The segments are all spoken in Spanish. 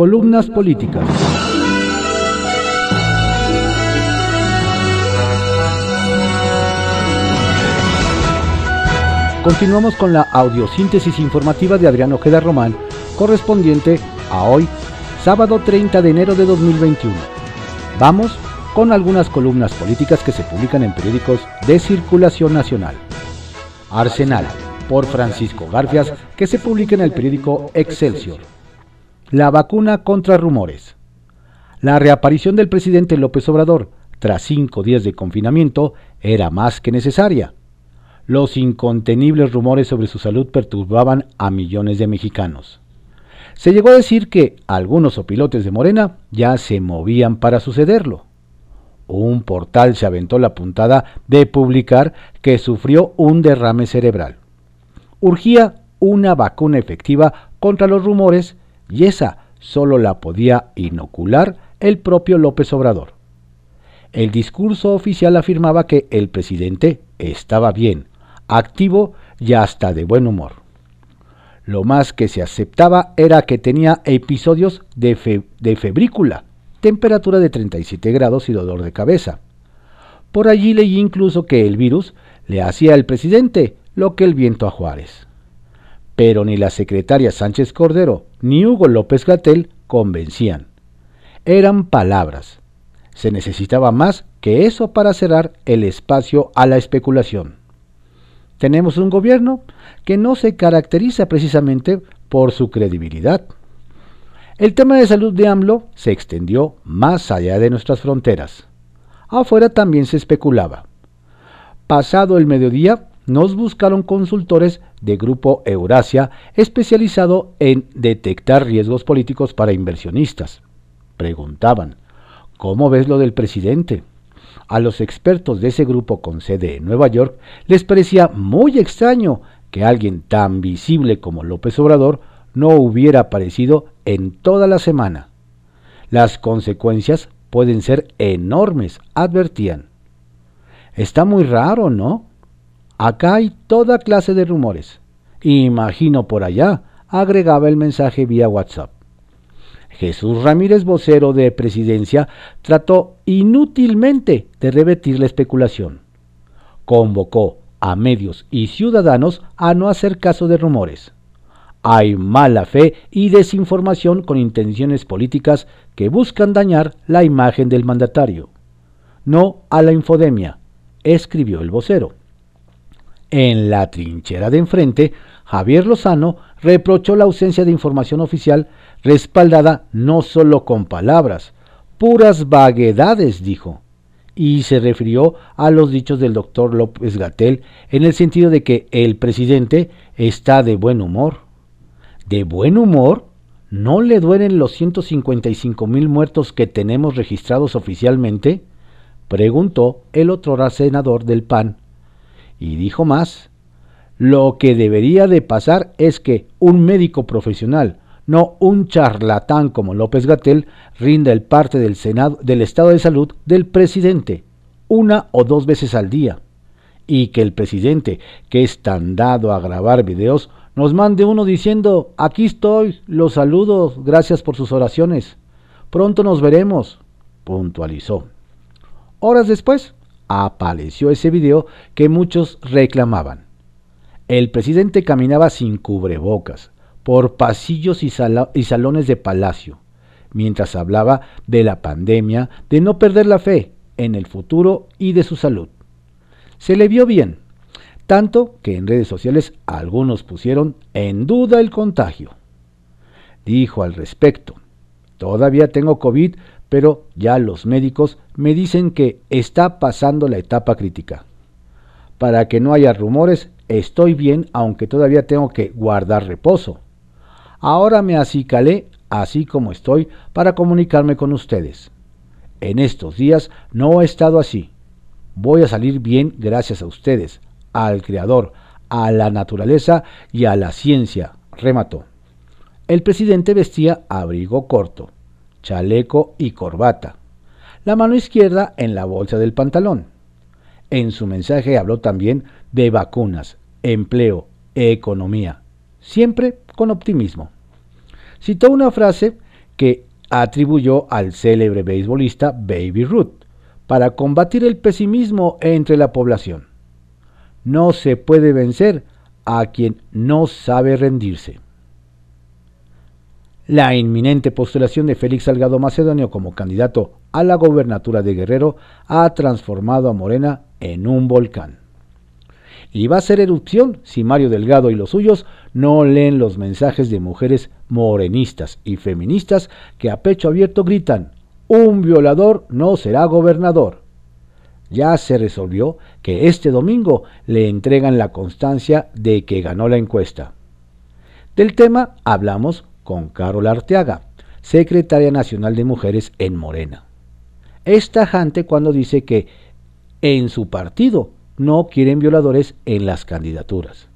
Columnas políticas. Continuamos con la audiosíntesis informativa de Adrián Ojeda Román, correspondiente a hoy, sábado 30 de enero de 2021. Vamos con algunas columnas políticas que se publican en periódicos de circulación nacional. Arsenal, por Francisco Garfias, que se publica en el periódico Excelsior. La vacuna contra rumores. La reaparición del presidente López Obrador, tras cinco días de confinamiento, era más que necesaria los incontenibles rumores sobre su salud perturbaban a millones de mexicanos. Se llegó a decir que algunos opilotes de Morena ya se movían para sucederlo. Un portal se aventó la puntada de publicar que sufrió un derrame cerebral. Urgía una vacuna efectiva contra los rumores y esa solo la podía inocular el propio López Obrador. El discurso oficial afirmaba que el presidente estaba bien, activo y hasta de buen humor. Lo más que se aceptaba era que tenía episodios de, febrícula, temperatura de 37 grados y dolor de cabeza. Por allí leí incluso que el virus le hacía al presidente lo que el viento a Juárez. Pero ni la secretaria Sánchez Cordero ni Hugo López Gatel convencían. Eran palabras. Se necesitaba más que eso para cerrar el espacio a la especulación tenemos un gobierno que no se caracteriza precisamente por su credibilidad. El tema de salud de AMLO se extendió más allá de nuestras fronteras. Afuera también se especulaba. Pasado el mediodía, nos buscaron consultores de Grupo Eurasia especializado en detectar riesgos políticos para inversionistas. Preguntaban, ¿cómo ves lo del presidente? A los expertos de ese grupo con sede en Nueva York les parecía muy extraño que alguien tan visible como López Obrador no hubiera aparecido en toda la semana. Las consecuencias pueden ser enormes, advertían. Está muy raro, ¿no? Acá hay toda clase de rumores. Imagino por allá, agregaba el mensaje vía WhatsApp. Jesús Ramírez, vocero de presidencia, trató inútilmente de revertir la especulación. Convocó a medios y ciudadanos a no hacer caso de rumores. Hay mala fe y desinformación con intenciones políticas que buscan dañar la imagen del mandatario. No a la infodemia, escribió el vocero. En la trinchera de enfrente, Javier Lozano reprochó la ausencia de información oficial respaldada no solo con palabras, puras vaguedades, dijo, y se refirió a los dichos del doctor López Gatel en el sentido de que el presidente está de buen humor. ¿De buen humor? ¿No le duelen los 155 mil muertos que tenemos registrados oficialmente? preguntó el otro senador del PAN. Y dijo más, lo que debería de pasar es que un médico profesional, no un charlatán como López Gatel rinda el parte del, del estado de salud del presidente una o dos veces al día y que el presidente, que es tan dado a grabar videos, nos mande uno diciendo, aquí estoy, los saludos, gracias por sus oraciones, pronto nos veremos, puntualizó. Horas después, apareció ese video que muchos reclamaban. El presidente caminaba sin cubrebocas, por pasillos y, salones de palacio, mientras hablaba de la pandemia, de no perder la fe en el futuro y de su salud. Se le vio bien, tanto que en redes sociales algunos pusieron en duda el contagio. Dijo al respecto, todavía tengo COVID, pero ya los médicos me dicen que está pasando la etapa crítica. Para que no haya rumores, estoy bien, aunque todavía tengo que guardar reposo. Ahora me acicalé así como estoy para comunicarme con ustedes. En estos días no he estado así. Voy a salir bien gracias a ustedes, al Creador, a la naturaleza y a la ciencia, remató. El presidente vestía abrigo corto, chaleco y corbata, la mano izquierda en la bolsa del pantalón. En su mensaje habló también de vacunas, empleo, economía, siempre con optimismo. Citó una frase que atribuyó al célebre beisbolista Baby Ruth para combatir el pesimismo entre la población. No se puede vencer a quien no sabe rendirse. La inminente postulación de Félix Salgado Macedonio como candidato a la gobernatura de Guerrero ha transformado a Morena en un volcán. Y va a ser erupción si Mario Delgado y los suyos no leen los mensajes de mujeres morenistas y feministas que a pecho abierto gritan, un violador no será gobernador. Ya se resolvió que este domingo le entregan la constancia de que ganó la encuesta. Del tema hablamos con Carol Arteaga, secretaria nacional de mujeres en Morena. Es tajante cuando dice que en su partido no quieren violadores en las candidaturas.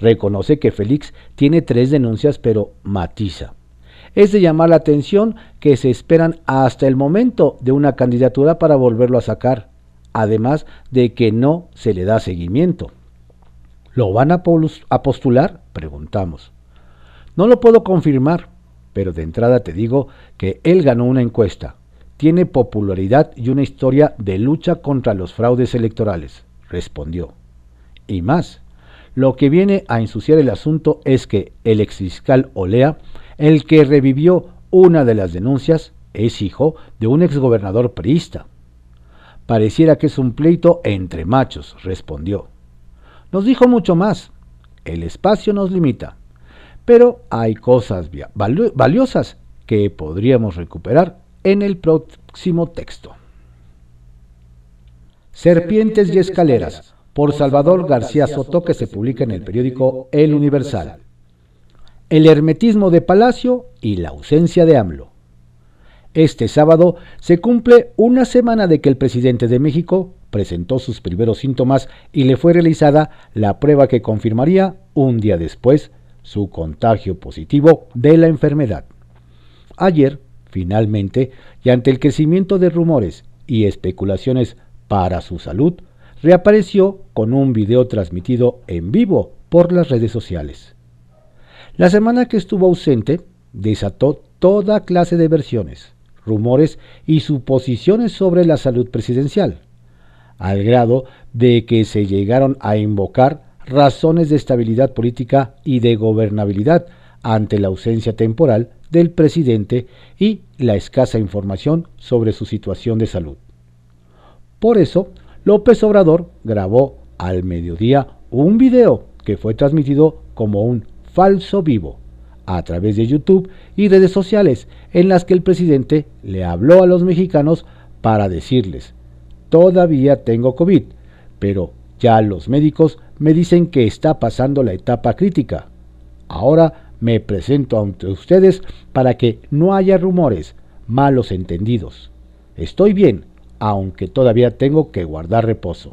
Reconoce que Félix tiene tres denuncias, pero matiza. Es de llamar la atención que se esperan hasta el momento de una candidatura para volverlo a sacar, además de que no se le da seguimiento. ¿Lo van a, postular? Preguntamos. No lo puedo confirmar, pero de entrada te digo que él ganó una encuesta, tiene popularidad y una historia de lucha contra los fraudes electorales, respondió. Y más, lo que viene a ensuciar el asunto es que el exfiscal Olea, el que revivió una de las denuncias, es hijo de un exgobernador priista. Pareciera que es un pleito entre machos, respondió. Nos dijo mucho más. El espacio nos limita. Pero hay cosas valiosas que podríamos recuperar en el próximo texto. Serpientes y escaleras por Salvador García Soto que se publica en el periódico El Universal. El hermetismo de Palacio y la ausencia de AMLO. Este sábado se cumple una semana de que el presidente de México presentó sus primeros síntomas y le fue realizada la prueba que confirmaría un día después su contagio positivo de la enfermedad. Ayer, finalmente, y ante el crecimiento de rumores y especulaciones para su salud, reapareció con un video transmitido en vivo por las redes sociales. La semana que estuvo ausente desató toda clase de versiones, rumores y suposiciones sobre la salud presidencial, al grado de que se llegaron a invocar razones de estabilidad política y de gobernabilidad ante la ausencia temporal del presidente y la escasa información sobre su situación de salud. Por eso, López Obrador grabó al mediodía un video que fue transmitido como un falso vivo a través de YouTube y redes sociales en las que el presidente le habló a los mexicanos para decirles, todavía tengo COVID, pero ya los médicos me dicen que está pasando la etapa crítica. Ahora me presento ante ustedes para que no haya rumores, malos entendidos. Estoy bien, aunque todavía tengo que guardar reposo.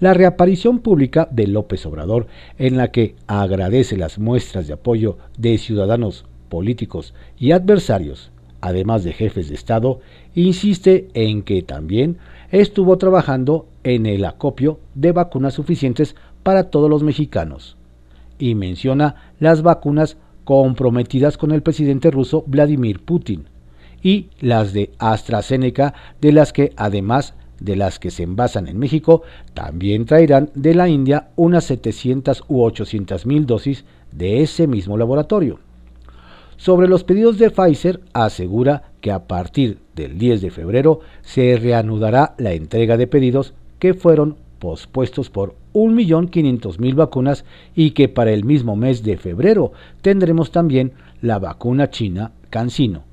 La reaparición pública de López Obrador, en la que agradece las muestras de apoyo de ciudadanos, políticos y adversarios, además de jefes de Estado, insiste en que también estuvo trabajando en el acopio de vacunas suficientes para todos los mexicanos, y menciona las vacunas comprometidas con el presidente ruso Vladimir Putin, y las de AstraZeneca, de las que además de las que se envasan en México, también traerán de la India unas 700 u 800 mil dosis de ese mismo laboratorio. Sobre los pedidos de Pfizer, asegura que a partir del 10 de febrero se reanudará la entrega de pedidos que fueron pospuestos por 1.500.000 vacunas y que para el mismo mes de febrero tendremos también la vacuna china CanSino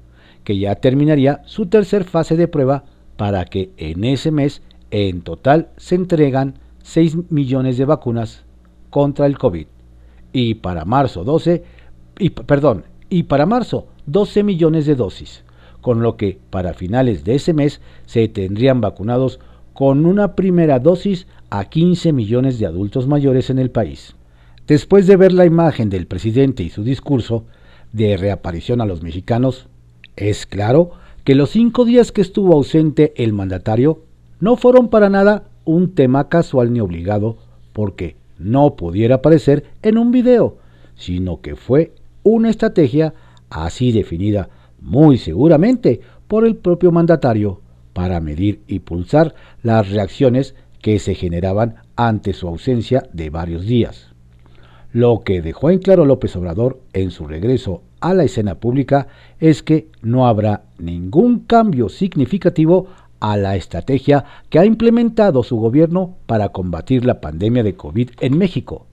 que ya terminaría su tercer fase de prueba para que en ese mes en total se entregan 6 millones de vacunas contra el COVID. Y para marzo 12, y, perdón, y para marzo 12 millones de dosis, con lo que para finales de ese mes se tendrían vacunados con una primera dosis a 15 millones de adultos mayores en el país. Después de ver la imagen del presidente y su discurso de reaparición a los mexicanos, es claro que los cinco días que estuvo ausente el mandatario no fueron para nada un tema casual ni obligado porque no pudiera aparecer en un video, sino que fue una estrategia así definida muy seguramente por el propio mandatario, para medir y pulsar las reacciones que se generaban ante su ausencia de varios días. Lo que dejó en claro López Obrador en su regreso a la escena pública es que no habrá ningún cambio significativo a la estrategia que ha implementado su gobierno para combatir la pandemia de COVID en México,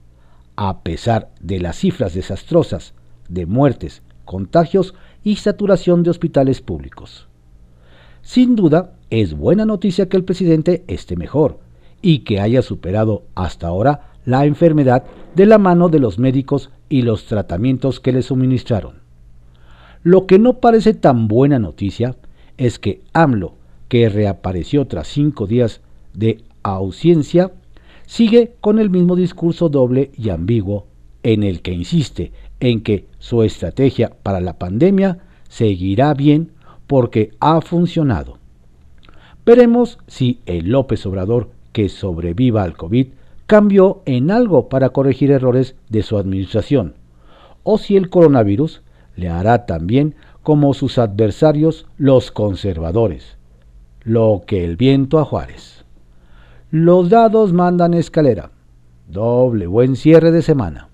a pesar de las cifras desastrosas de muertes, contagios y saturación de hospitales públicos. Sin duda, es buena noticia que el presidente esté mejor y que haya superado hasta ahora la enfermedad de la mano de los médicos y los tratamientos que le suministraron. Lo que no parece tan buena noticia es que AMLO, que reapareció tras cinco días de ausencia, sigue con el mismo discurso doble y ambiguo en el que insiste en que su estrategia para la pandemia seguirá bien porque ha funcionado. Veremos si el López Obrador que sobreviva al COVID cambió en algo para corregir errores de su administración, o si el coronavirus le hará también como sus adversarios los conservadores, lo que el viento a Juárez. Los dados mandan escalera. Doble buen cierre de semana.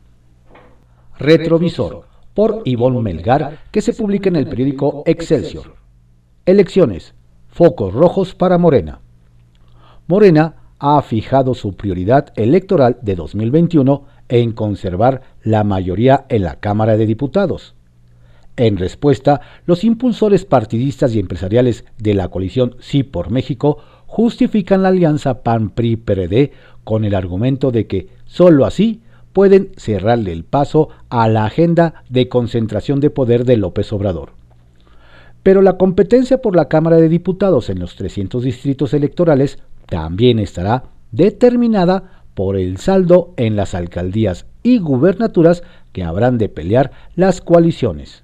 Retrovisor, por Ivonne Melgar, que se publica en el periódico Excelsior. Elecciones. Focos rojos para Morena. Morena ha fijado su prioridad electoral de 2021 en conservar la mayoría en la Cámara de Diputados. En respuesta, los impulsores partidistas y empresariales de la coalición Sí por México justifican la alianza PAN-PRI-PRD con el argumento de que sólo así pueden cerrarle el paso a la agenda de concentración de poder de López Obrador. Pero la competencia por la Cámara de Diputados en los 300 distritos electorales también estará determinada por el saldo en las alcaldías y gubernaturas que habrán de pelear las coaliciones.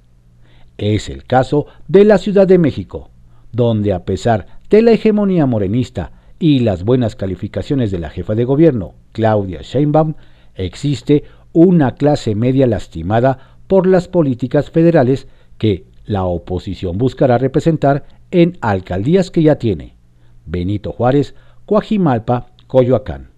Es el caso de la Ciudad de México, donde a pesar de la hegemonía morenista y las buenas calificaciones de la jefa de gobierno, Claudia Sheinbaum, existe una clase media lastimada por las políticas federales que la oposición buscará representar en alcaldías que ya tiene. Benito Juárez, Coajimalpa, Coyoacán,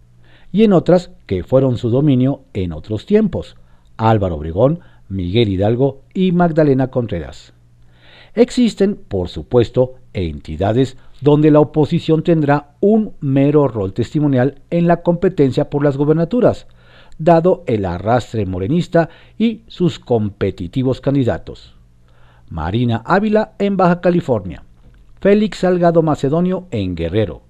y en otras que fueron su dominio en otros tiempos, Álvaro Obregón, Miguel Hidalgo y Magdalena Contreras. Existen, por supuesto, entidades donde la oposición tendrá un mero rol testimonial en la competencia por las gobernaturas, dado el arrastre morenista y sus competitivos candidatos. Marina Ávila en Baja California, Félix Salgado Macedonio en Guerrero,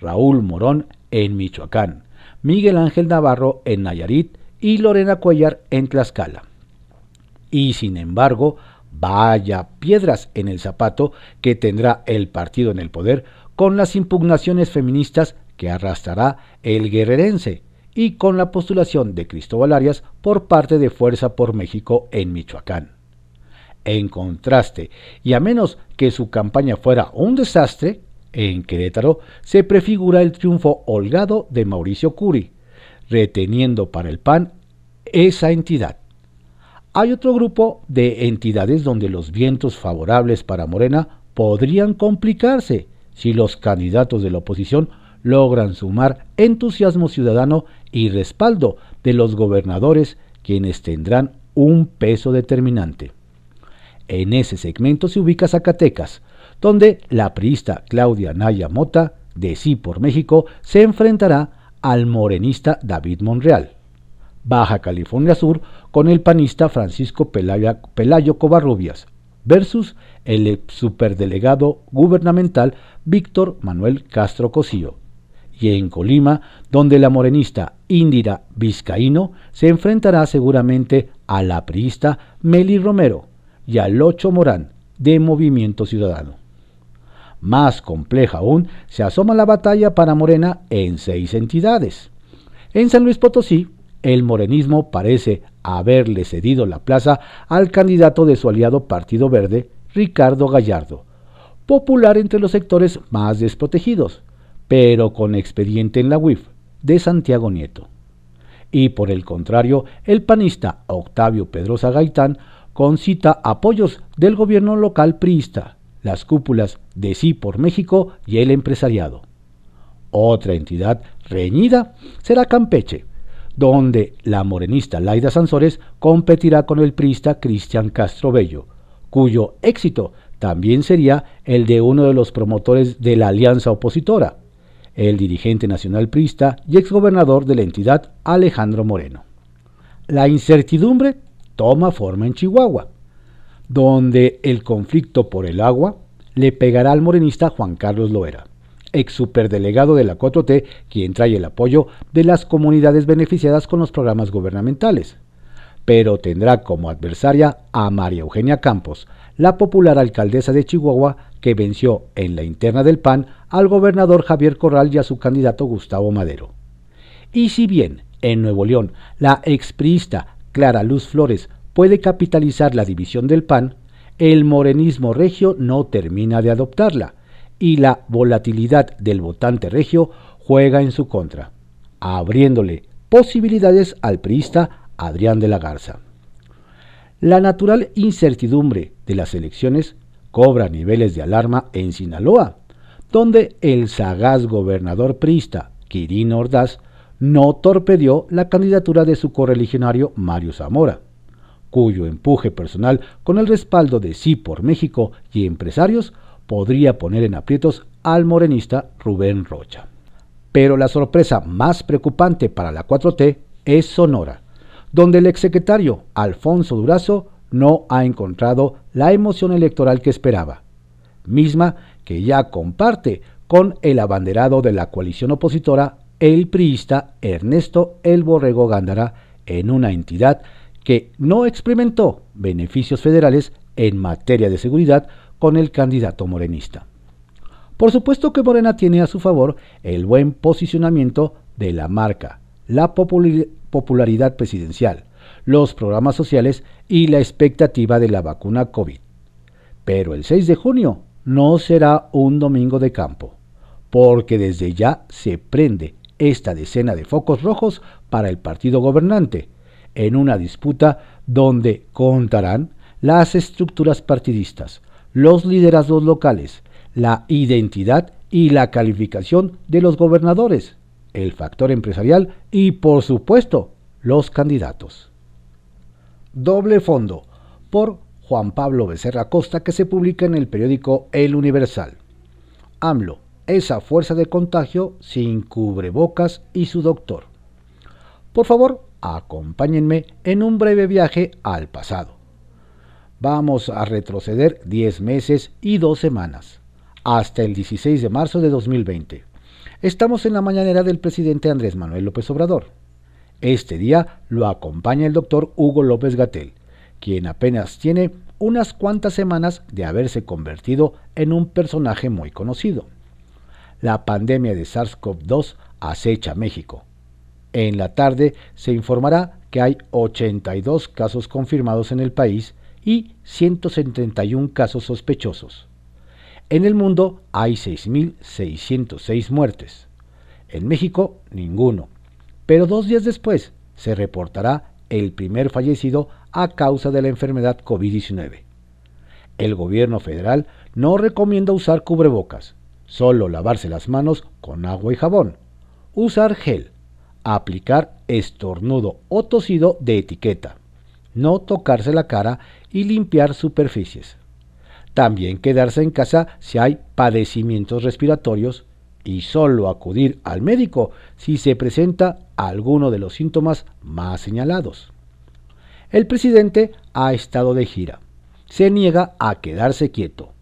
Raúl Morón en Michoacán, Miguel Ángel Navarro en Nayarit y Lorena Cuellar en Tlaxcala. Y sin embargo, vaya piedras en el zapato que tendrá el partido en el poder con las impugnaciones feministas que arrastrará el guerrerense y con la postulación de Cristóbal Arias por parte de Fuerza por México en Michoacán. En contraste, y a menos que su campaña fuera un desastre, en Querétaro se prefigura el triunfo holgado de Mauricio Curi, reteniendo para el PAN esa entidad. Hay otro grupo de entidades donde los vientos favorables para Morena podrían complicarse si los candidatos de la oposición logran sumar entusiasmo ciudadano y respaldo de los gobernadores, quienes tendrán un peso determinante. En ese segmento se ubica Zacatecas, donde la priista Claudia Naya Mota, de Sí por México, se enfrentará al morenista David Monreal. Baja California Sur con el panista Francisco Pelayo, Covarrubias versus el superdelegado gubernamental Víctor Manuel Castro Cosío y en Colima, donde la morenista Indira Vizcaíno se enfrentará seguramente a la priista Meli Romero y al Ocho Morán de Movimiento Ciudadano. Más compleja aún se asoma la batalla para Morena en seis entidades. En San Luis Potosí, el morenismo parece haberle cedido la plaza al candidato de su aliado Partido Verde, Ricardo Gallardo, popular entre los sectores más desprotegidos, pero con expediente en la UIF, de Santiago Nieto. Y por el contrario, el panista Octavio Pedrosa Gaitán concita apoyos del gobierno local priista, las cúpulas de Sí por México y el empresariado. Otra entidad reñida será Campeche, donde la morenista Laida Sansores competirá con el priista Cristian Castro Bello, cuyo éxito también sería el de uno de los promotores de la alianza opositora, el dirigente nacional priista y exgobernador de la entidad Alejandro Moreno. La incertidumbre toma forma en Chihuahua, donde el conflicto por el agua le pegará al morenista Juan Carlos Loera, ex superdelegado de la 4T, quien trae el apoyo de las comunidades beneficiadas con los programas gubernamentales. Pero tendrá como adversaria a María Eugenia Campos, la popular alcaldesa de Chihuahua que venció en la interna del PAN al gobernador Javier Corral y a su candidato Gustavo Madero. Y si bien en Nuevo León la expriista Clara Luz Flores puede capitalizar la división del PAN, el morenismo regio no termina de adoptarla y la volatilidad del votante regio juega en su contra, abriéndole posibilidades al priista Adrián de la Garza. La natural incertidumbre de las elecciones cobra niveles de alarma en Sinaloa, donde el sagaz gobernador priista Quirino Ordaz no torpedió la candidatura de su correligionario Mario Zamora cuyo empuje personal con el respaldo de Sí por México y empresarios podría poner en aprietos al morenista Rubén Rocha. Pero la sorpresa más preocupante para la 4T es Sonora, donde el exsecretario Alfonso Durazo no ha encontrado la emoción electoral que esperaba, misma que ya comparte con el abanderado de la coalición opositora, el priista Ernesto El Borrego Gándara, en una entidad que no experimentó beneficios federales en materia de seguridad con el candidato morenista. Por supuesto que Morena tiene a su favor el buen posicionamiento de la marca, la popularidad presidencial, los programas sociales y la expectativa de la vacuna COVID. Pero el 6 de junio no será un domingo de campo, porque desde ya se prende esta decena de focos rojos para el partido gobernante, en una disputa donde contarán las estructuras partidistas, los liderazgos locales, la identidad y la calificación de los gobernadores, el factor empresarial y, por supuesto, los candidatos. Doble fondo por Juan Pablo Becerra Costa que se publica en el periódico El Universal. AMLO, esa fuerza de contagio sin cubrebocas y su doctor. Por favor, acompáñenme en un breve viaje al pasado. Vamos a retroceder 10 meses y 2 semanas, hasta el 16 de marzo de 2020. Estamos en la mañanera del presidente Andrés Manuel López Obrador. Este día lo acompaña el doctor Hugo López Gatel, quien apenas tiene unas cuantas semanas de haberse convertido en un personaje muy conocido. La pandemia de SARS-CoV-2 acecha México en la tarde se informará que hay 82 casos confirmados en el país y 171 casos sospechosos. En el mundo hay 6.606 muertes. En México, ninguno. Pero dos días después se reportará el primer fallecido a causa de la enfermedad COVID-19. El gobierno federal no recomienda usar cubrebocas, solo lavarse las manos con agua y jabón, usar gel, aplicar estornudo o tosido de etiqueta, no tocarse la cara y limpiar superficies. También quedarse en casa si hay padecimientos respiratorios y solo acudir al médico si se presenta alguno de los síntomas más señalados. El presidente ha estado de gira. Se niega a quedarse quieto.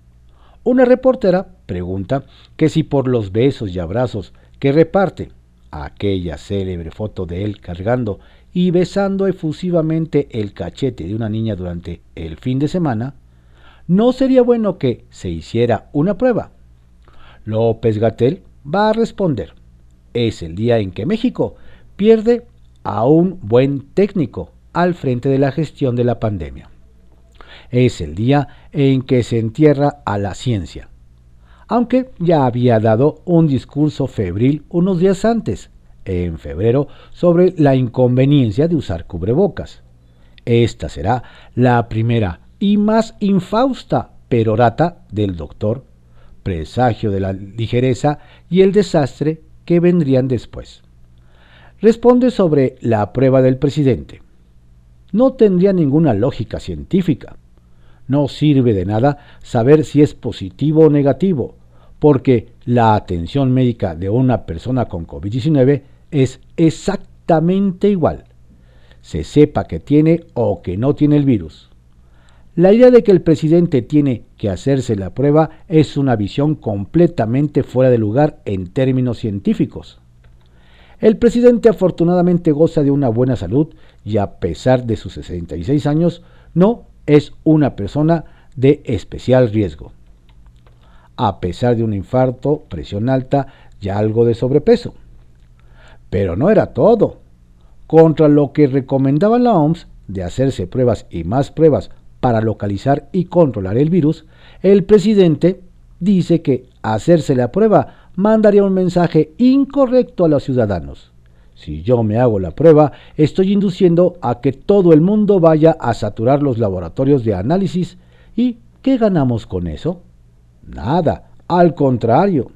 Una reportera pregunta que si por los besos y abrazos que reparte aquella célebre foto de él cargando y besando efusivamente el cachete de una niña durante el fin de semana, ¿no sería bueno que se hiciera una prueba? López Gatel va a responder, es el día en que México pierde a un buen técnico al frente de la gestión de la pandemia. Es el día en que se entierra a la ciencia aunque ya había dado un discurso febril unos días antes, en febrero, sobre la inconveniencia de usar cubrebocas. Esta será la primera y más infausta perorata del doctor, presagio de la ligereza y el desastre que vendrían después. Responde sobre la prueba del presidente. No tendría ninguna lógica científica. No sirve de nada saber si es positivo o negativo, porque la atención médica de una persona con COVID-19 es exactamente igual, se sepa que tiene o que no tiene el virus. La idea de que el presidente tiene que hacerse la prueba es una visión completamente fuera de lugar en términos científicos. El presidente afortunadamente goza de una buena salud y a pesar de sus 66 años no es una persona de especial riesgo. A pesar de un infarto, presión alta y algo de sobrepeso. Pero no era todo. Contra lo que recomendaba la OMS de hacerse pruebas y más pruebas para localizar y controlar el virus, el presidente dice que hacerse la prueba mandaría un mensaje incorrecto a los ciudadanos. Si yo me hago la prueba, estoy induciendo a que todo el mundo vaya a saturar los laboratorios de análisis. ¿Y qué ganamos con eso? Nada, al contrario.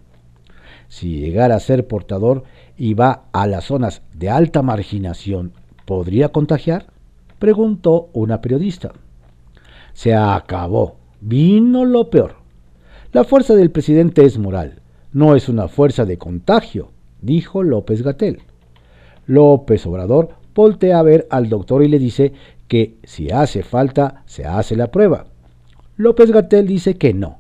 Si llegara a ser portador y va a las zonas de alta marginación, ¿podría contagiar? Preguntó una periodista. Se acabó. Vino lo peor. La fuerza del presidente es moral, no es una fuerza de contagio, dijo López Gatel. López Obrador voltea a ver al doctor y le dice que si hace falta, se hace la prueba. López Gatel dice que no.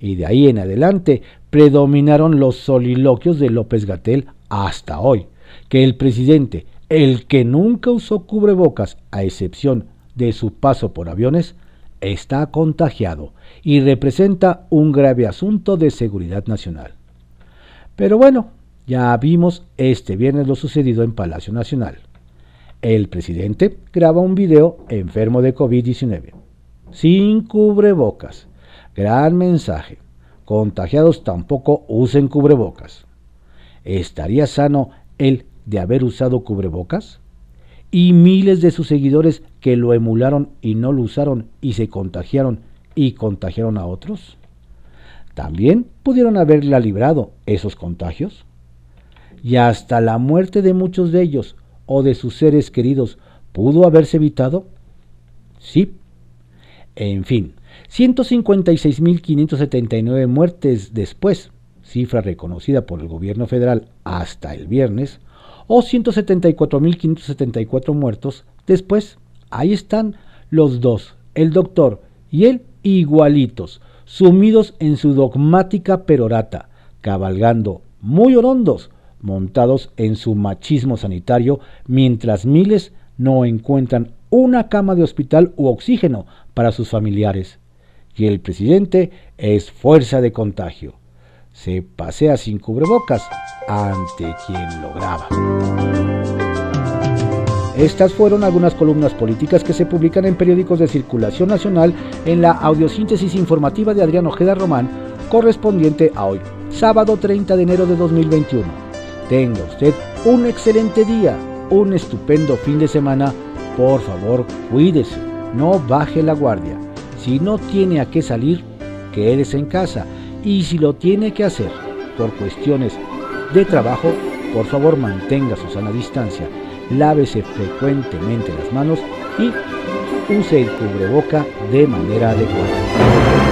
Y de ahí en adelante predominaron los soliloquios de López Gatel hasta hoy, que el presidente, el que nunca usó cubrebocas a excepción de su paso por aviones, está contagiado y representa un grave asunto de seguridad nacional. Pero bueno, ya vimos este viernes lo sucedido en Palacio Nacional. El presidente graba un video enfermo de COVID-19, sin cubrebocas. Gran mensaje. Contagiados tampoco usen cubrebocas. ¿Estaría sano él de haber usado cubrebocas? Y miles de sus seguidores que lo emularon y no lo usaron y se contagiaron y contagiaron a otros? ¿También pudieron haberla librado esos contagios? Y hasta la muerte de muchos de ellos o de sus seres queridos pudo haberse evitado? Sí. En fin, 156.579 muertes después, cifra reconocida por el gobierno federal hasta el viernes, o 174.574 muertos. Después, ahí están los dos, el doctor y él igualitos, sumidos en su dogmática perorata, cabalgando muy orondos, montados en su machismo sanitario, mientras miles no encuentran una cama de hospital u oxígeno para sus familiares. Y el presidente es fuerza de contagio se pasea sin cubrebocas ante quien lo graba. Estas fueron algunas columnas políticas que se publican en periódicos de circulación nacional en la audiosíntesis informativa de Adrián Ojeda Román, correspondiente a hoy, sábado 30 de enero de 2021. Tenga usted un excelente día, un estupendo fin de semana. Por favor, cuídese, no baje la guardia. Si no tiene a qué salir, quédese en casa y si lo tiene que hacer por cuestiones de trabajo, por favor mantenga su sana distancia, lávese frecuentemente las manos y use el cubreboca de manera adecuada.